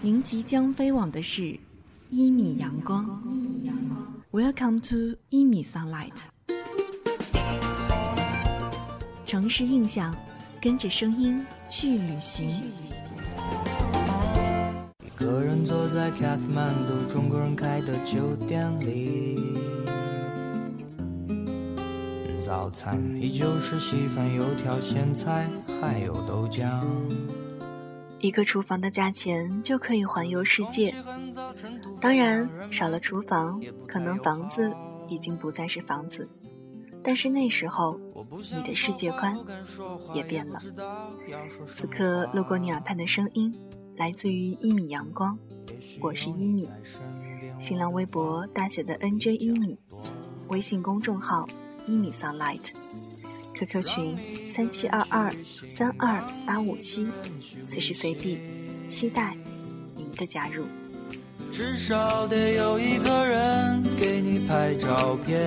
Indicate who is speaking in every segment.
Speaker 1: 您即将飞往的是一米阳光。Welcome to 一米 sunlight。城市印象，跟着声音去旅行。
Speaker 2: 一个人坐在卡特曼度中国人开的酒店里，早餐依旧是稀饭、油条、咸菜，还有豆浆。
Speaker 1: 一个厨房的价钱就可以环游世界。当然，少了厨房，可能房子已经不再是房子。但是那时候，你的世界观也变了。此刻路过你耳畔的声音，来自于一米阳光，我是一米。新浪微博大写的 NJ 一米，微信公众号一米 sunlight sunlight，QQ 群。三七二二三二八五七，随时随地期待您的加入。
Speaker 2: 至少得有一个人给你拍照片，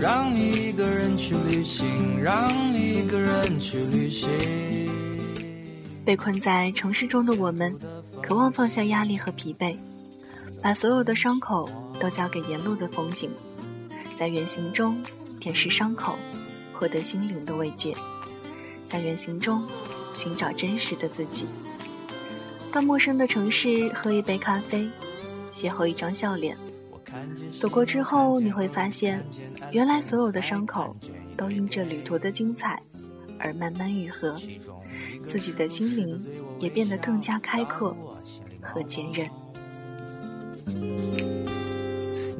Speaker 2: 让你一个人去旅行，让你一个人去旅行。
Speaker 1: 被困在城市中的我们，渴望放下压力和疲惫，把所有的伤口都交给沿路的风景，在远行中。舔舐伤口，获得心灵的慰藉，在远行中寻找真实的自己。到陌生的城市喝一杯咖啡，邂逅一张笑脸。走过之后，你会发现，原来所有的伤口都因这旅途的精彩而慢慢愈合，自己的心灵也变得更加开阔和坚韧。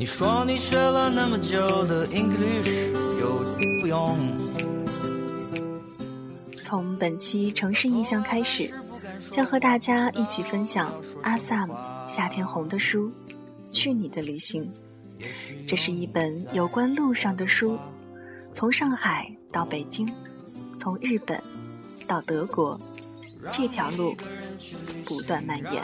Speaker 2: 你说你学了那么久的 English，就不用。
Speaker 1: 从本期城市印象开始，将和大家一起分享阿萨姆夏天红的书《去你的旅行》。这是一本有关路上的书，从上海到北京，从日本到德国，这条路不断蔓延。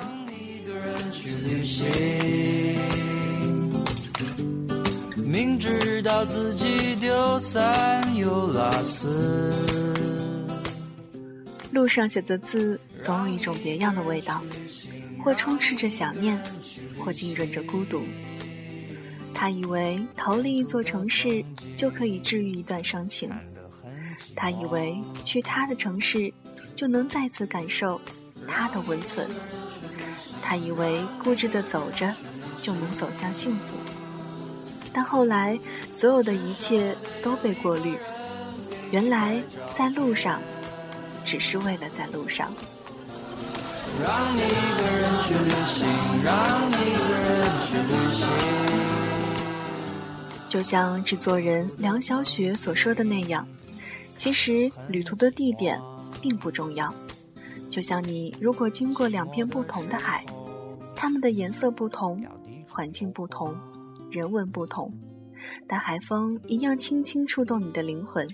Speaker 2: 明知道自己丢三又落四，
Speaker 1: 路上写的字总有一种别样的味道，或充斥着想念，或浸润着孤独。他以为逃离一座城市就可以治愈一段伤情，他以为去他的城市就能再次感受他的温存，他以为固执的走着就能走向幸福。但后来，所有的一切都被过滤。原来，在路上，只是为了在路上。
Speaker 2: 让你一个人去旅行，让你一个人去旅行。
Speaker 1: 就像制作人梁小雪所说的那样，其实旅途的地点并不重要。就像你如果经过两片不同的海，它们的颜色不同，环境不同。人文不同，但海风一样轻轻触动你的灵魂，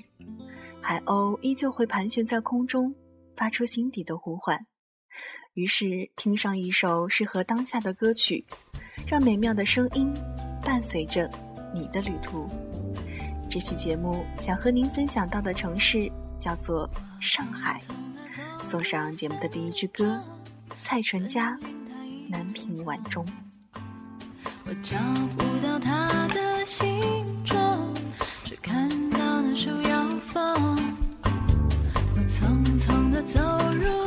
Speaker 1: 海鸥依旧会盘旋在空中，发出心底的呼唤。于是，听上一首适合当下的歌曲，让美妙的声音伴随着你的旅途。这期节目想和您分享到的城市叫做上海。送上节目的第一支歌，蔡淳佳，《南屏晚钟》。
Speaker 3: 我找不到他的行踪，只看到那树摇风。我匆匆地走入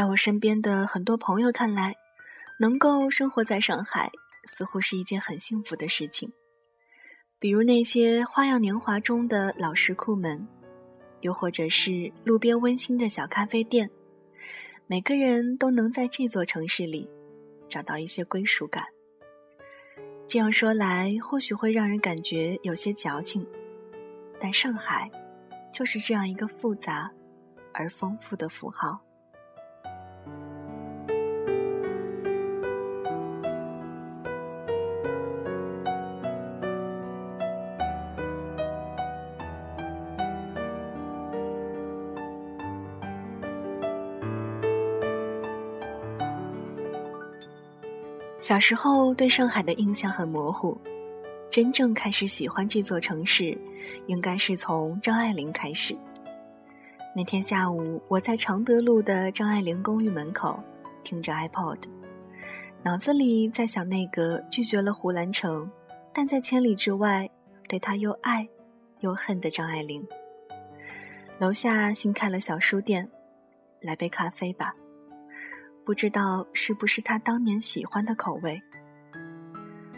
Speaker 1: 在我身边的很多朋友看来，能够生活在上海似乎是一件很幸福的事情。比如那些花样年华中的老石库门，又或者是路边温馨的小咖啡店，每个人都能在这座城市里找到一些归属感。这样说来，或许会让人感觉有些矫情，但上海就是这样一个复杂而丰富的符号。小时候对上海的印象很模糊，真正开始喜欢这座城市，应该是从张爱玲开始。那天下午，我在常德路的张爱玲公寓门口，听着 iPod，脑子里在想那个拒绝了胡兰成，但在千里之外对他又爱又恨的张爱玲。楼下新开了小书店，来杯咖啡吧。不知道是不是他当年喜欢的口味。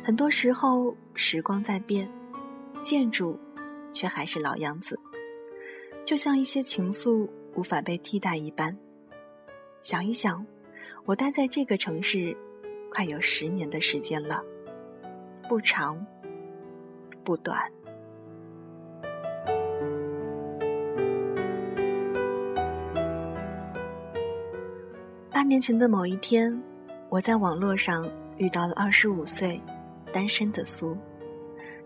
Speaker 1: 很多时候，时光在变，建筑却还是老样子，就像一些情愫无法被替代一般。想一想，我待在这个城市快有十年的时间了，不长，不短。年前的某一天，我在网络上遇到了二十五岁、单身的苏，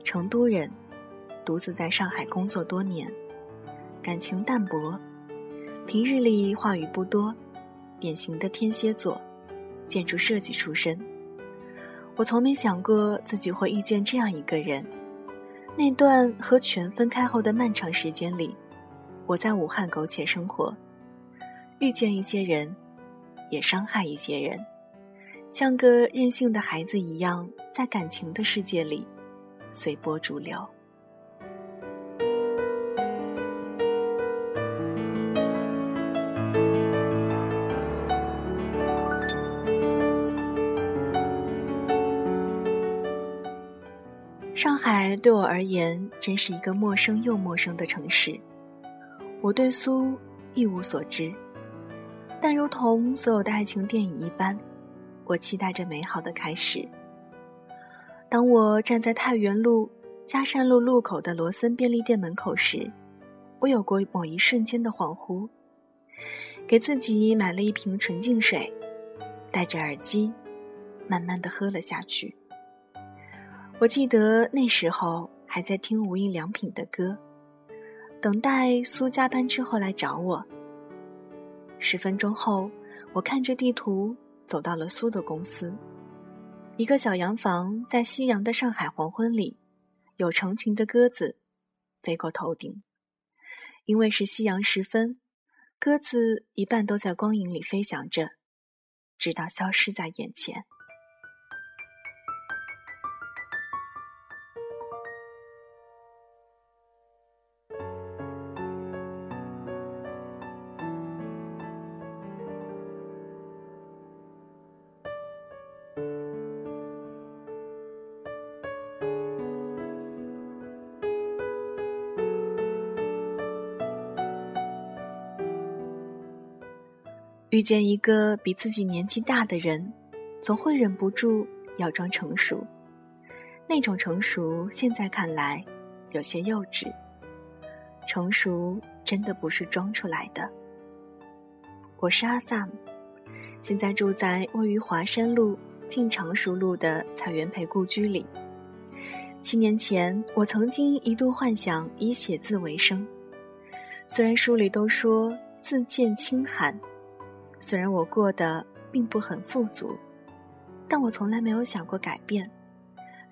Speaker 1: 成都人，独自在上海工作多年，感情淡薄，平日里话语不多，典型的天蝎座，建筑设计出身。我从没想过自己会遇见这样一个人。那段和全分开后的漫长时间里，我在武汉苟且生活，遇见一些人。也伤害一些人，像个任性的孩子一样，在感情的世界里随波逐流。上海对我而言，真是一个陌生又陌生的城市。我对苏一无所知。但如同所有的爱情电影一般，我期待着美好的开始。当我站在太原路嘉善路路口的罗森便利店门口时，我有过某一瞬间的恍惚，给自己买了一瓶纯净水，戴着耳机，慢慢的喝了下去。我记得那时候还在听无印良品的歌，等待苏加班之后来找我。十分钟后，我看着地图走到了苏的公司。一个小洋房在夕阳的上海黄昏里，有成群的鸽子飞过头顶。因为是夕阳时分，鸽子一半都在光影里飞翔着，直到消失在眼前。遇见一个比自己年纪大的人，总会忍不住要装成熟。那种成熟，现在看来有些幼稚。成熟真的不是装出来的。我是阿 Sam，现在住在位于华山路近常熟路的蔡元培故居里。七年前，我曾经一度幻想以写字为生，虽然书里都说字见清寒。虽然我过得并不很富足，但我从来没有想过改变。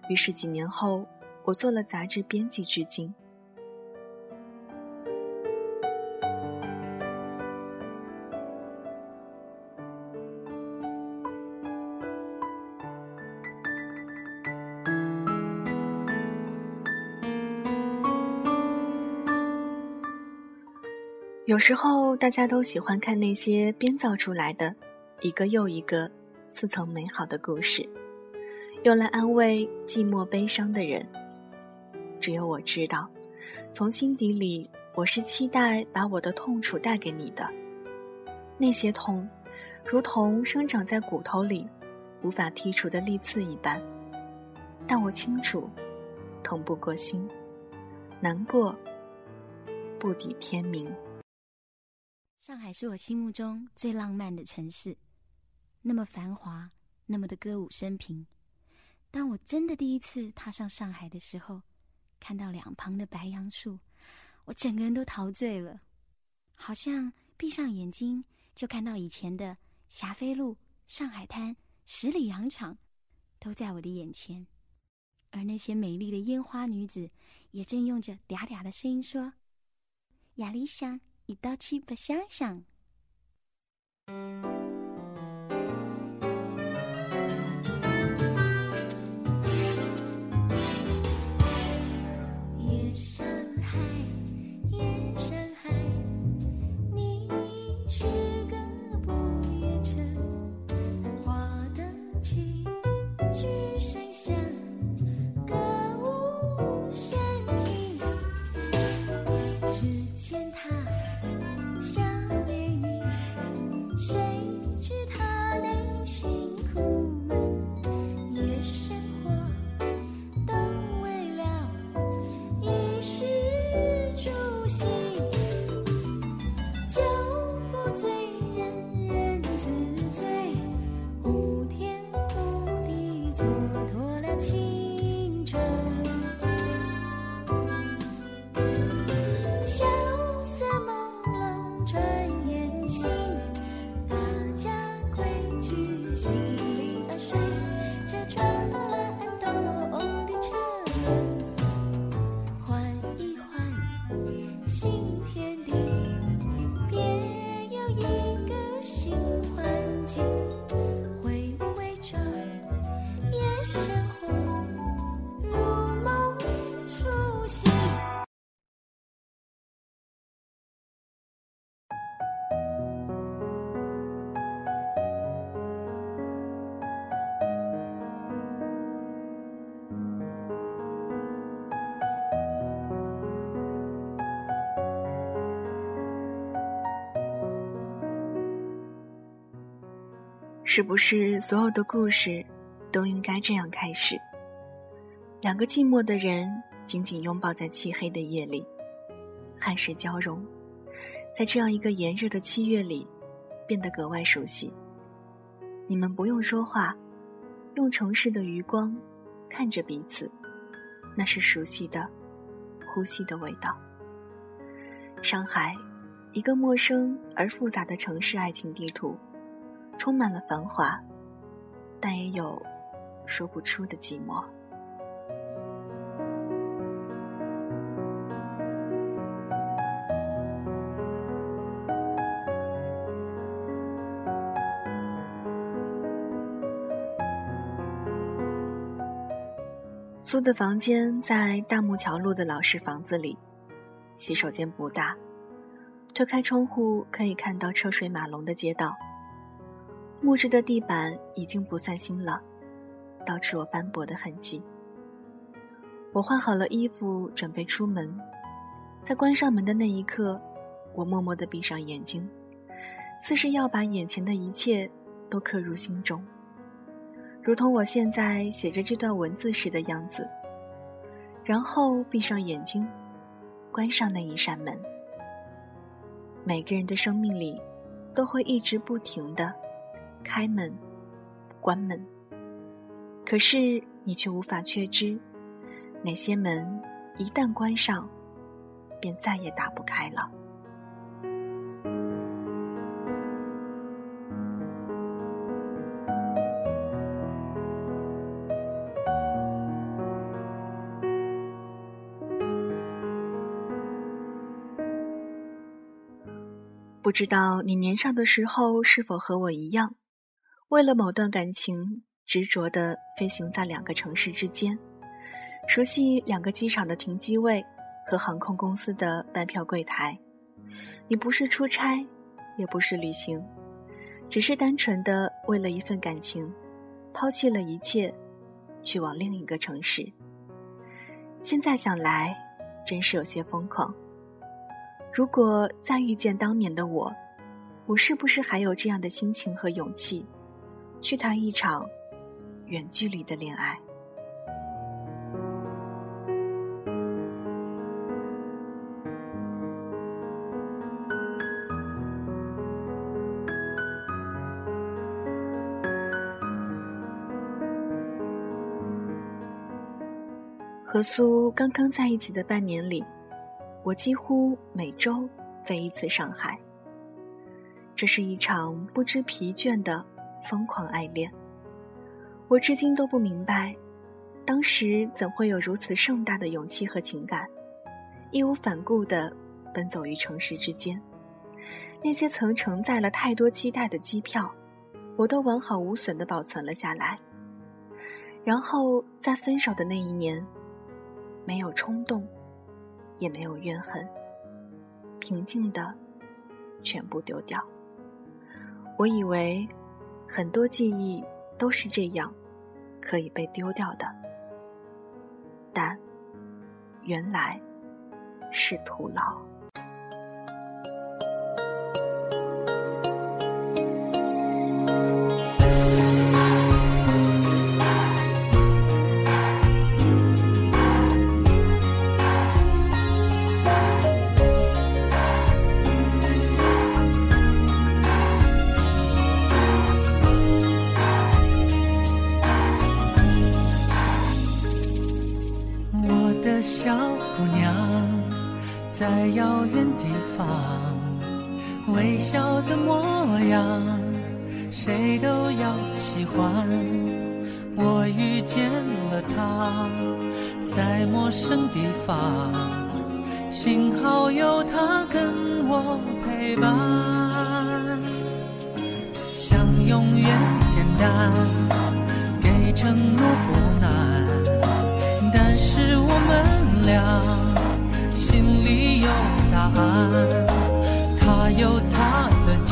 Speaker 1: 于是几年后，我做了杂志编辑，至今。有时候，大家都喜欢看那些编造出来的，一个又一个似曾美好的故事，用来安慰寂寞悲伤的人。只有我知道，从心底里，我是期待把我的痛楚带给你的。那些痛，如同生长在骨头里，无法剔除的利刺一般。但我清楚，痛不过心，难过不抵天明。
Speaker 4: 上海是我心目中最浪漫的城市，那么繁华，那么的歌舞升平。当我真的第一次踏上上海的时候，看到两旁的白杨树，我整个人都陶醉了，好像闭上眼睛就看到以前的霞飞路、上海滩、十里洋场，都在我的眼前。而那些美丽的烟花女子，也正用着嗲嗲的声音说：“亚理想。”一道气不想想。是不
Speaker 1: 是所有的故事都应该这样开始？两个寂寞的人紧紧拥抱在漆黑的夜里，汗水交融，在这样一个炎热的七月里，变得格外熟悉。你们不用说话，用城市的余光看着彼此，那是熟悉的、呼吸的味道。上海，一个陌生而复杂的城市爱情地图。充满了繁华，但也有说不出的寂寞。租的房间在大木桥路的老式房子里，洗手间不大，推开窗户可以看到车水马龙的街道。木质的地板已经不算新了，到处有斑驳的痕迹。我换好了衣服，准备出门。在关上门的那一刻，我默默地闭上眼睛，似是要把眼前的一切都刻入心中，如同我现在写着这段文字时的样子。然后闭上眼睛，关上那一扇门。每个人的生命里，都会一直不停的。开门，关门。可是你却无法确知，哪些门一旦关上，便再也打不开了。不知道你年少的时候是否和我一样？为了某段感情，执着地飞行在两个城市之间，熟悉两个机场的停机位和航空公司的办票柜台，你不是出差，也不是旅行，只是单纯的为了一份感情，抛弃了一切，去往另一个城市。现在想来，真是有些疯狂。如果再遇见当年的我，我是不是还有这样的心情和勇气，去谈一场远距离的恋爱？和苏刚刚在一起的半年里，我几乎每周飞一次上海。这是一场不知疲倦的疯狂爱恋。我至今都不明白，当时怎会有如此盛大的勇气和情感，义无反顾地奔走于城市之间。那些曾承载了太多期待的机票，我都完好无损地保存了下来。然后在分手的那一年。没有冲动，也没有怨恨，平静的全部丢掉。我以为很多记忆都是这样可以被丢掉的，但原来是徒劳。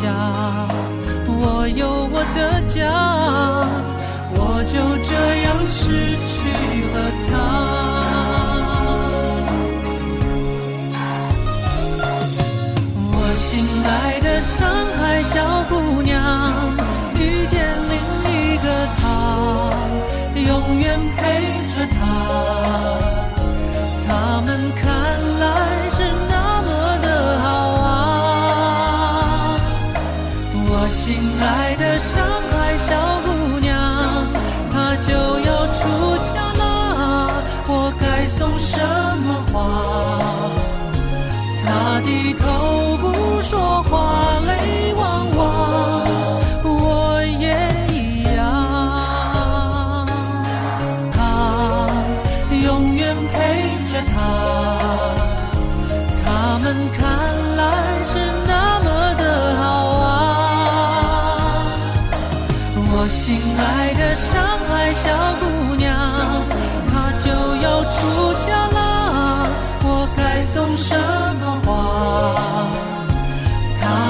Speaker 2: 家，我有我的家，我就这样失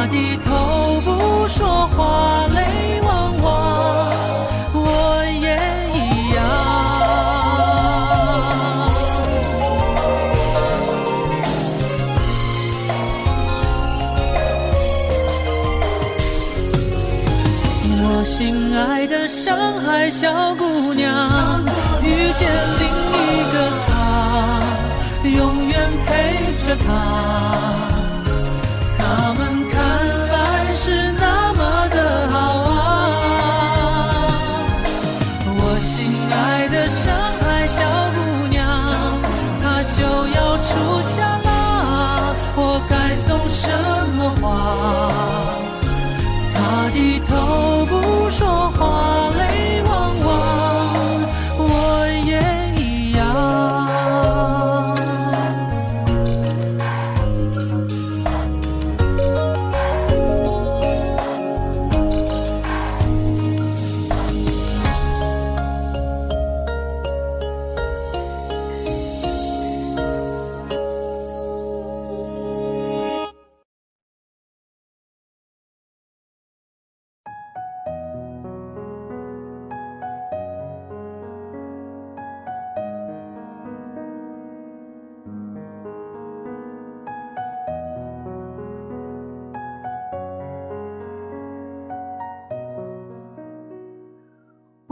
Speaker 2: 低头不说话，泪汪汪，我也一样。我心爱的上海小姑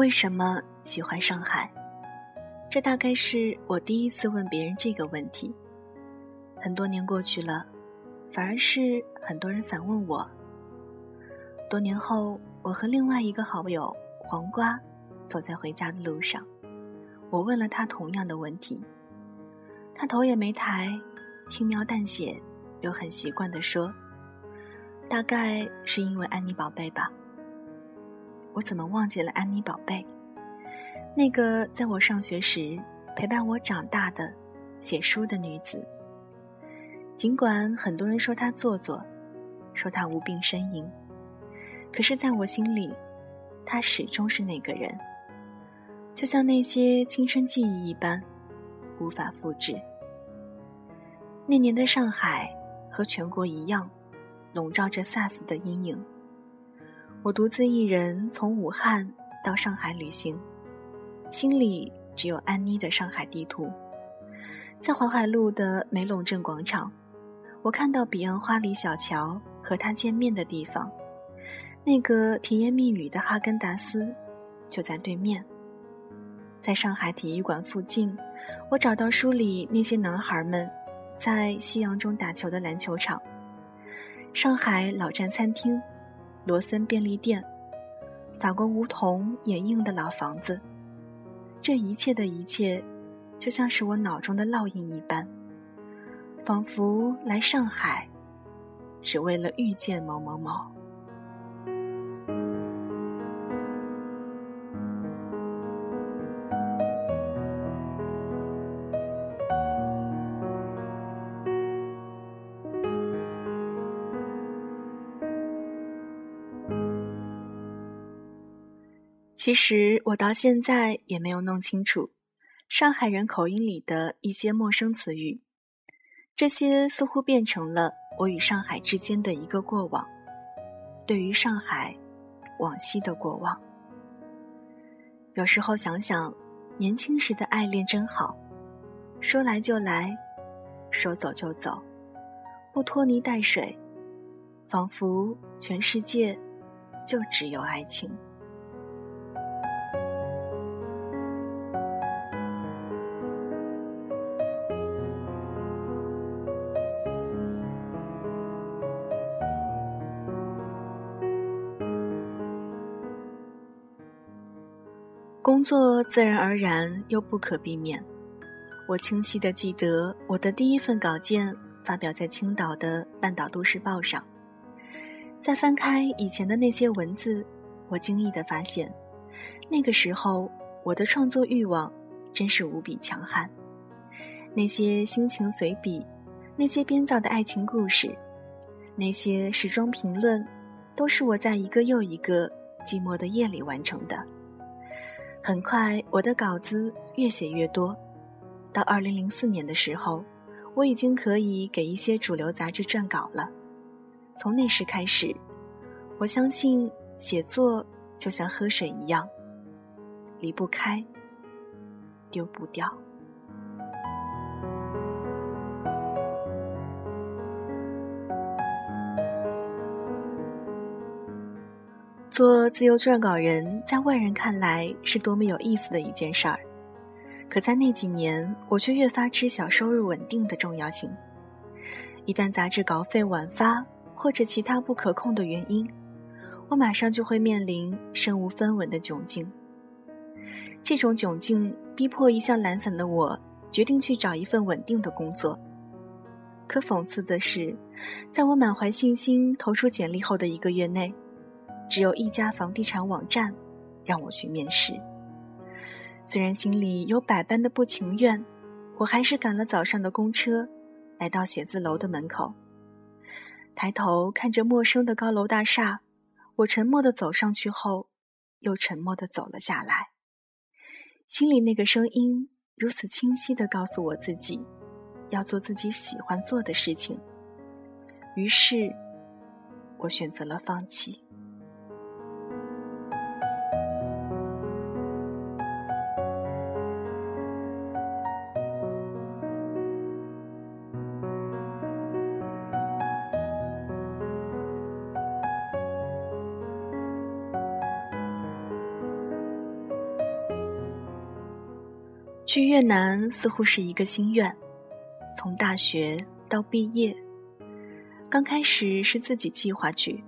Speaker 1: 为什么喜欢上海？这大概是我第一次问别人这个问题。很多年过去了，反而是很多人反问我。多年后，我和另外一个好友黄瓜走在回家的路上，我问了他同样的问题，他头也没抬，轻描淡写又很习惯地说：“大概是因为安妮宝贝吧。”我怎么忘记了安妮宝贝？那个在我上学时陪伴我长大的、写书的女子。尽管很多人说她做作，说她无病呻吟，可是在我心里，她始终是那个人，就像那些青春记忆一般，无法复制。那年的上海和全国一样，笼罩着 SARS 的阴影。我独自一人从武汉到上海旅行，心里只有安妮的上海地图。在淮海路的梅陇镇广场，我看到彼岸花里小桥和他见面的地方，那个甜言蜜语的哈根达斯就在对面。在上海体育馆附近，我找到书里那些男孩们在夕阳中打球的篮球场。上海老站餐厅。罗森便利店，法国梧桐掩映的老房子，这一切的一切，就像是我脑中的烙印一般，仿佛来上海，只为了遇见某某某。其实我到现在也没有弄清楚，上海人口音里的一些陌生词语，这些似乎变成了我与上海之间的一个过往，对于上海，往昔的过往。有时候想想，年轻时的爱恋真好，说来就来，说走就走，不拖泥带水，仿佛全世界就只有爱情。工作自然而然又不可避免。我清晰的记得，我的第一份稿件发表在青岛的《半岛都市报》上。再翻开以前的那些文字，我惊异的发现，那个时候我的创作欲望真是无比强悍。那些心情随笔，那些编造的爱情故事，那些时装评论，都是我在一个又一个寂寞的夜里完成的。很快，我的稿子越写越多。到二零零四年的时候，我已经可以给一些主流杂志撰稿了。从那时开始，我相信写作就像喝水一样，离不开，丢不掉。做自由撰稿人，在外人看来是多么有意思的一件事儿，可在那几年，我却越发知晓收入稳定的重要性。一旦杂志稿费晚发，或者其他不可控的原因，我马上就会面临身无分文的窘境。这种窘境逼迫一向懒散的我，决定去找一份稳定的工作。可讽刺的是，在我满怀信心投出简历后的一个月内，只有一家房地产网站让我去面试。虽然心里有百般的不情愿，我还是赶了早上的公车，来到写字楼的门口。抬头看着陌生的高楼大厦，我沉默的走上去后，又沉默的走了下来。心里那个声音如此清晰的告诉我自己，要做自己喜欢做的事情。于是，我选择了放弃。去越南似乎是一个心愿，从大学到毕业，刚开始是自己计划去，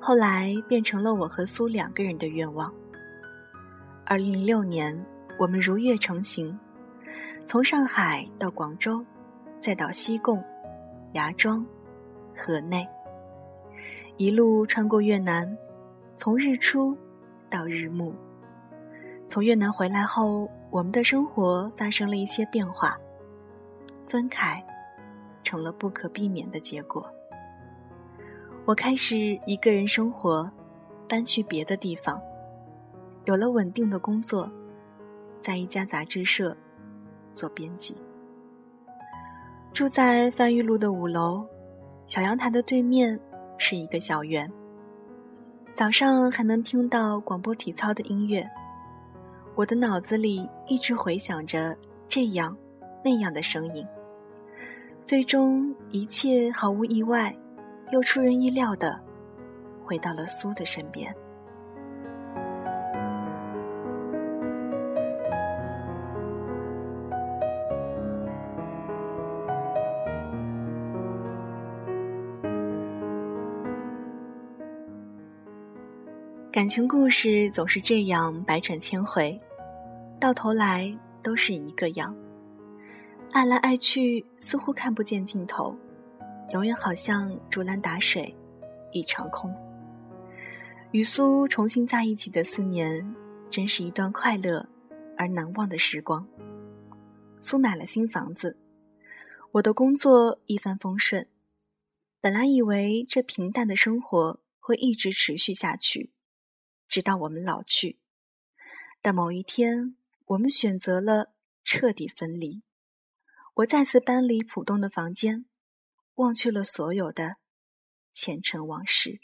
Speaker 1: 后来变成了我和苏两个人的愿望。二零零六年，我们如约成行，从上海到广州，再到西贡、芽庄、河内，一路穿过越南，从日出到日暮。从越南回来后，我们的生活发生了一些变化，分开成了不可避免的结果。我开始一个人生活，搬去别的地方，有了稳定的工作，在一家杂志社做编辑，住在番禺路的五楼，小阳台的对面是一个小园，早上还能听到广播体操的音乐。我的脑子里一直回想着这样、那样的声音，最终一切毫无意外，又出人意料地回到了苏的身边。感情故事总是这样百转千回，到头来都是一个样。爱来爱去，似乎看不见尽头，永远好像竹篮打水一场空。与苏重新在一起的四年，真是一段快乐而难忘的时光。苏买了新房子，我的工作一帆风顺。本来以为这平淡的生活会一直持续下去。直到我们老去，但某一天，我们选择了彻底分离。我再次搬离浦东的房间，忘却了所有的前尘往事。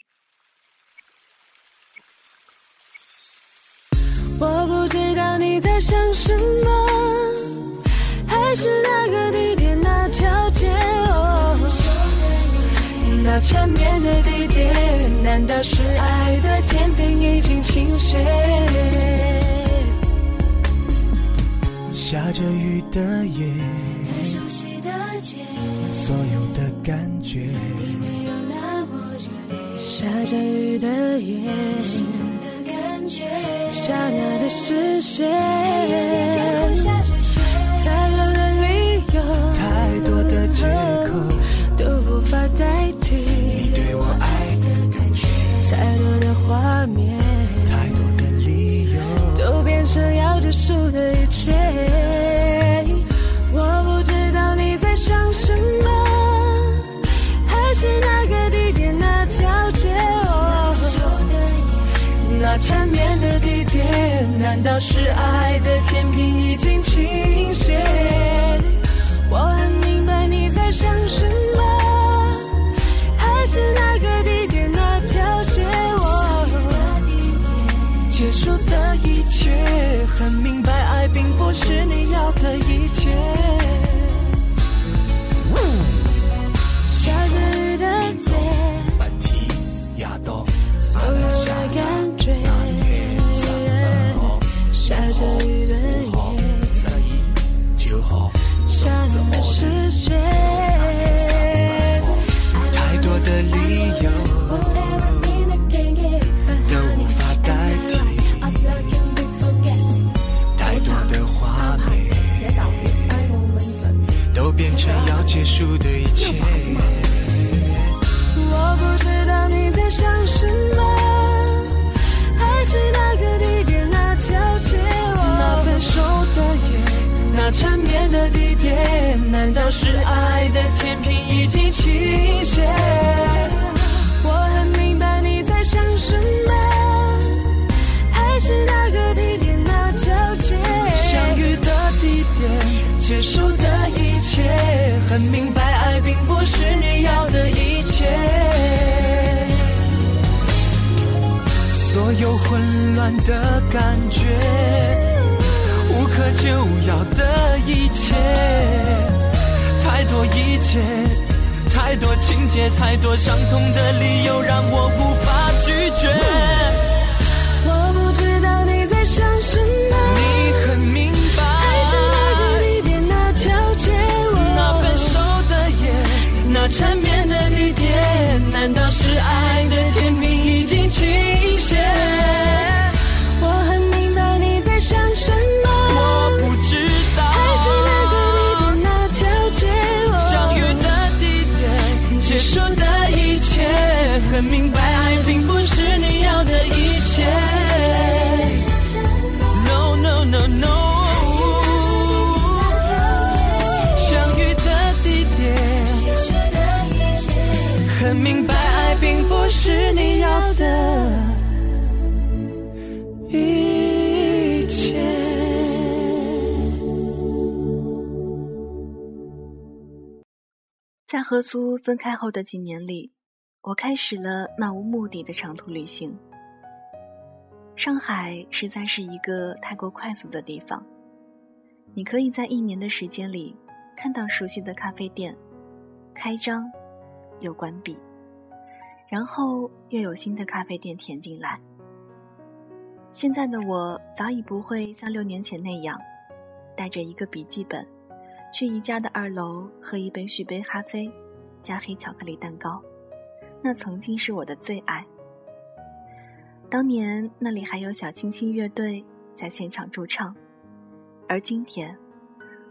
Speaker 3: 缠绵的地点，难道是爱的天平已经倾斜？
Speaker 5: 下着雨的夜，
Speaker 3: 太熟悉的街，
Speaker 5: 所有的感觉，
Speaker 3: 你没有那么热烈。下着雨的夜，心动的感觉，刹那的视线，下着雪，太多的理由，
Speaker 5: 太多的借口。的
Speaker 3: 一切，很明白爱并不是你要的一切。是爱的天平已经倾斜？我很明白你在想什么，还是那个地点那条街，
Speaker 5: 相遇的地点，
Speaker 3: 结束的一切，很明白爱并不是你要的一切。
Speaker 5: 所有混乱的感觉，无可救药的一切，多一切太多情节太多伤痛的理由让我无法拒绝。
Speaker 3: 我不知道你在想什么。
Speaker 5: 你很明白
Speaker 2: 那条街那分手的夜那
Speaker 1: 缠绵和苏分开后的几年里，我开始了漫无目的的长途旅行。上海实在是一个太过快速的地方，你可以在一年的时间里看到熟悉的咖啡店开张又关闭，然后又有新的咖啡店填进来。现在的我早已不会像六年前那样，带着一个笔记本。去宜家的二楼喝一杯续杯咖啡，加黑巧克力蛋糕，那曾经是我的最爱。当年那里还有小清新乐队在现场驻唱，而今天，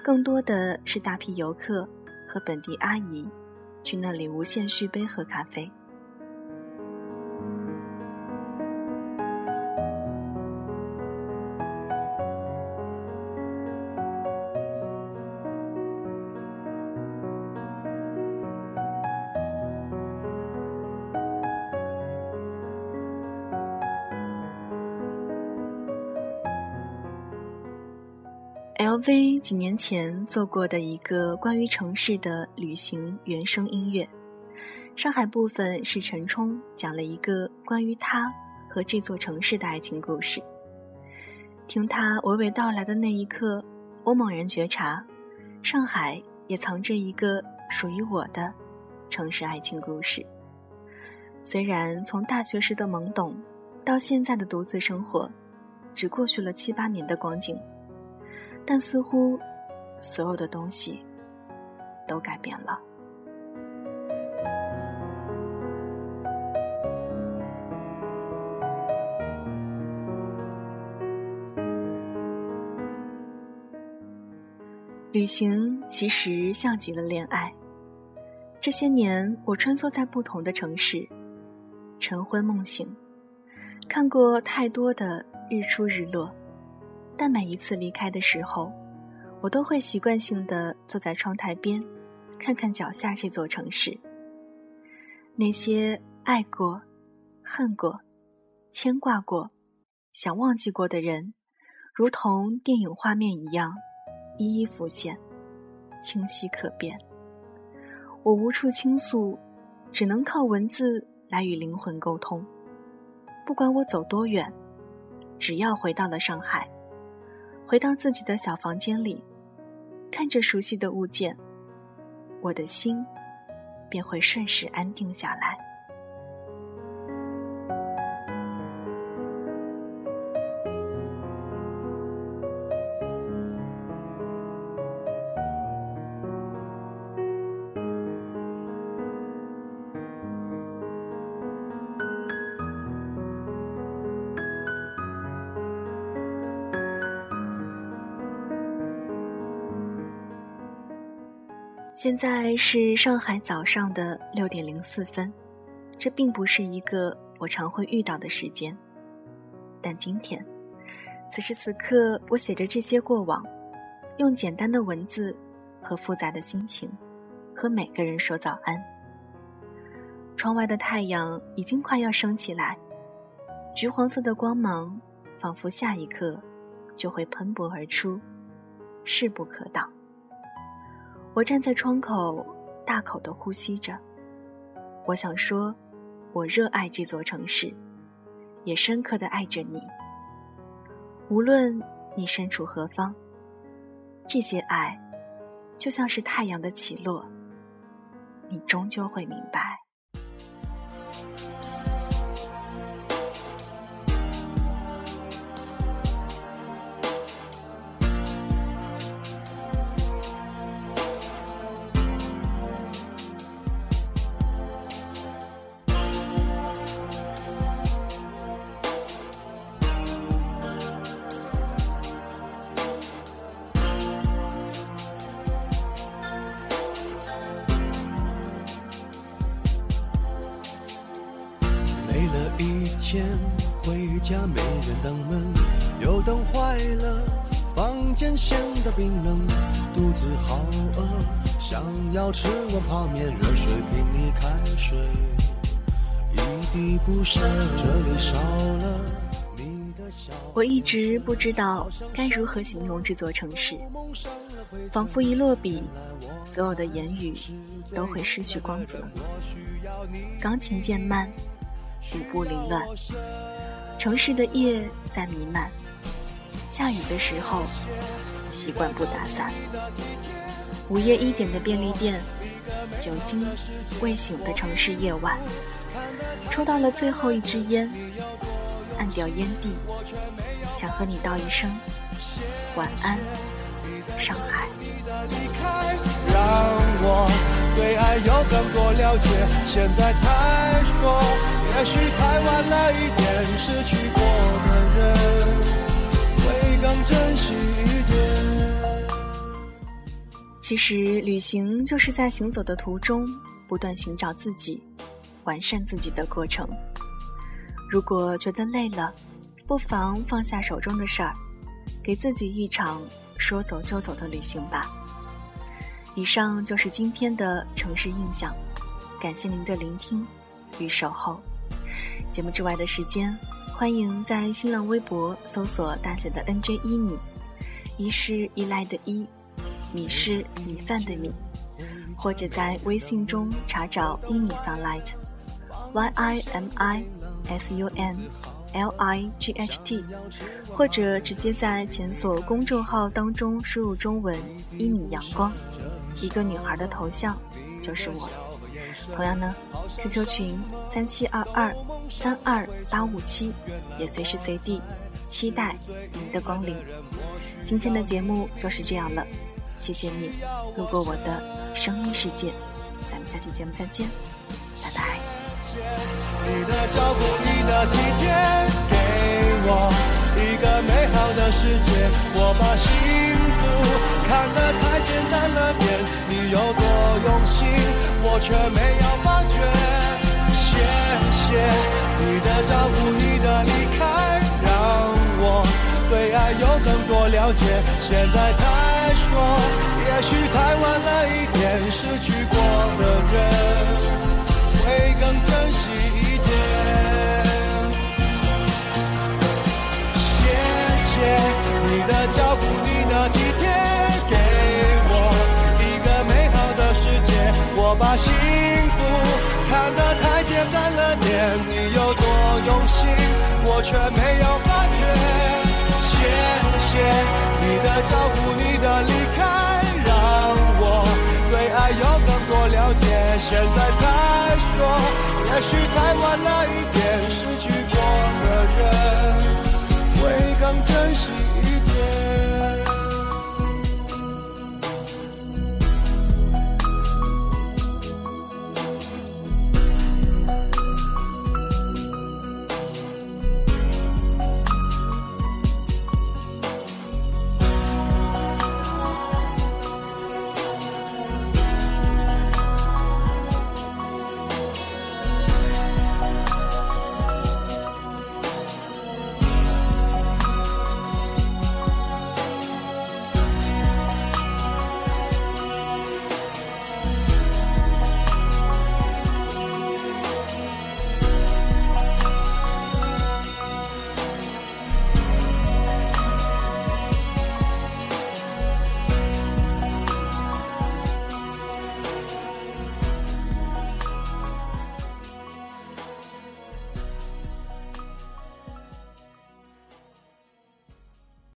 Speaker 1: 更多的是大批游客和本地阿姨去那里无限续杯喝咖啡。飞几年前做过的一个关于城市的旅行原声音乐，上海部分是陈冲讲了一个关于他和这座城市的爱情故事。听他娓娓道来的那一刻，我猛然觉察，上海也藏着一个属于我的城市爱情故事。虽然从大学时的懵懂，到现在的独自生活，只过去了七八年的光景。但似乎，所有的东西都改变了。旅行其实像极了恋爱。这些年，我穿梭在不同的城市，晨昏梦醒，看过太多的日出日落。但每一次离开的时候，我都会习惯性的坐在窗台边，看看脚下这座城市。那些爱过、恨过、牵挂过、想忘记过的人，如同电影画面一样，一一浮现，清晰可辨。我无处倾诉，只能靠文字来与灵魂沟通。不管我走多远，只要回到了上海。回到自己的小房间里，看着熟悉的物件，我的心便会瞬时安定下来。现在是上海早上的六点零四分，这并不是一个我常会遇到的时间，但今天，此时此刻，我写着这些过往，用简单的文字和复杂的心情，和每个人说早安。窗外的太阳已经快要升起来，橘黄色的光芒，仿佛下一刻就会喷薄而出，势不可挡。我站在窗口，大口的呼吸着。我想说，我热爱这座城市，也深刻的爱着你。无论你身处何方，这些爱，就像是太阳的起落，你终究会明白。
Speaker 5: 吃碗泡面，热水瓶里开水，一滴不剩，这里少了。
Speaker 1: 我一直不知道该如何形容这座城市，仿佛一落笔，所有的言语都会失去光泽。钢琴渐慢，舞步凌乱，城市的夜在弥漫。下雨的时候，习惯不打伞。午夜一点的便利店，酒精未醒的城市夜晚，抽到了最后一支烟，按掉烟蒂，想和你道一声晚安，上海。
Speaker 5: 让我对爱有更多了解，现在才说，也许太晚了一点，失去过的人会更珍惜。
Speaker 1: 其实，旅行就是在行走的途中不断寻找自己、完善自己的过程。如果觉得累了，不妨放下手中的事儿，给自己一场说走就走的旅行吧。以上就是今天的城市印象，感谢您的聆听与守候。节目之外的时间，欢迎在新浪微博搜索大写的 NJ 一米，一是依赖的依。米是米饭的米，或者在微信中查找“一米 sunlight”，Y I M I S U N L I G H T，或者直接在检索公众号当中输入中文“一米阳光”，一个女孩的头像就是我。同样呢，QQ 群三七二二三二八五七，也随时随地期待您的光临。今天的节目就是这样了。谢谢你路过我的声音世界，咱们下期节目再见，拜拜。
Speaker 5: 你的照顾，你的体贴，给我一个美好的世界。我把幸福看得太简单了点，你有多用心，我却没有发觉。谢谢你的照顾，你的离开，让我对爱有更多了解。现在才。说，也许太晚了一点，失去过的人会更珍惜一点。谢谢你的照顾，你的体贴，给我一个美好的世界。我把幸福看得太简单了点，你有多用心，我却没有在照顾，你的离开，让我对爱有更多了解。现在才说，也许太晚了一点。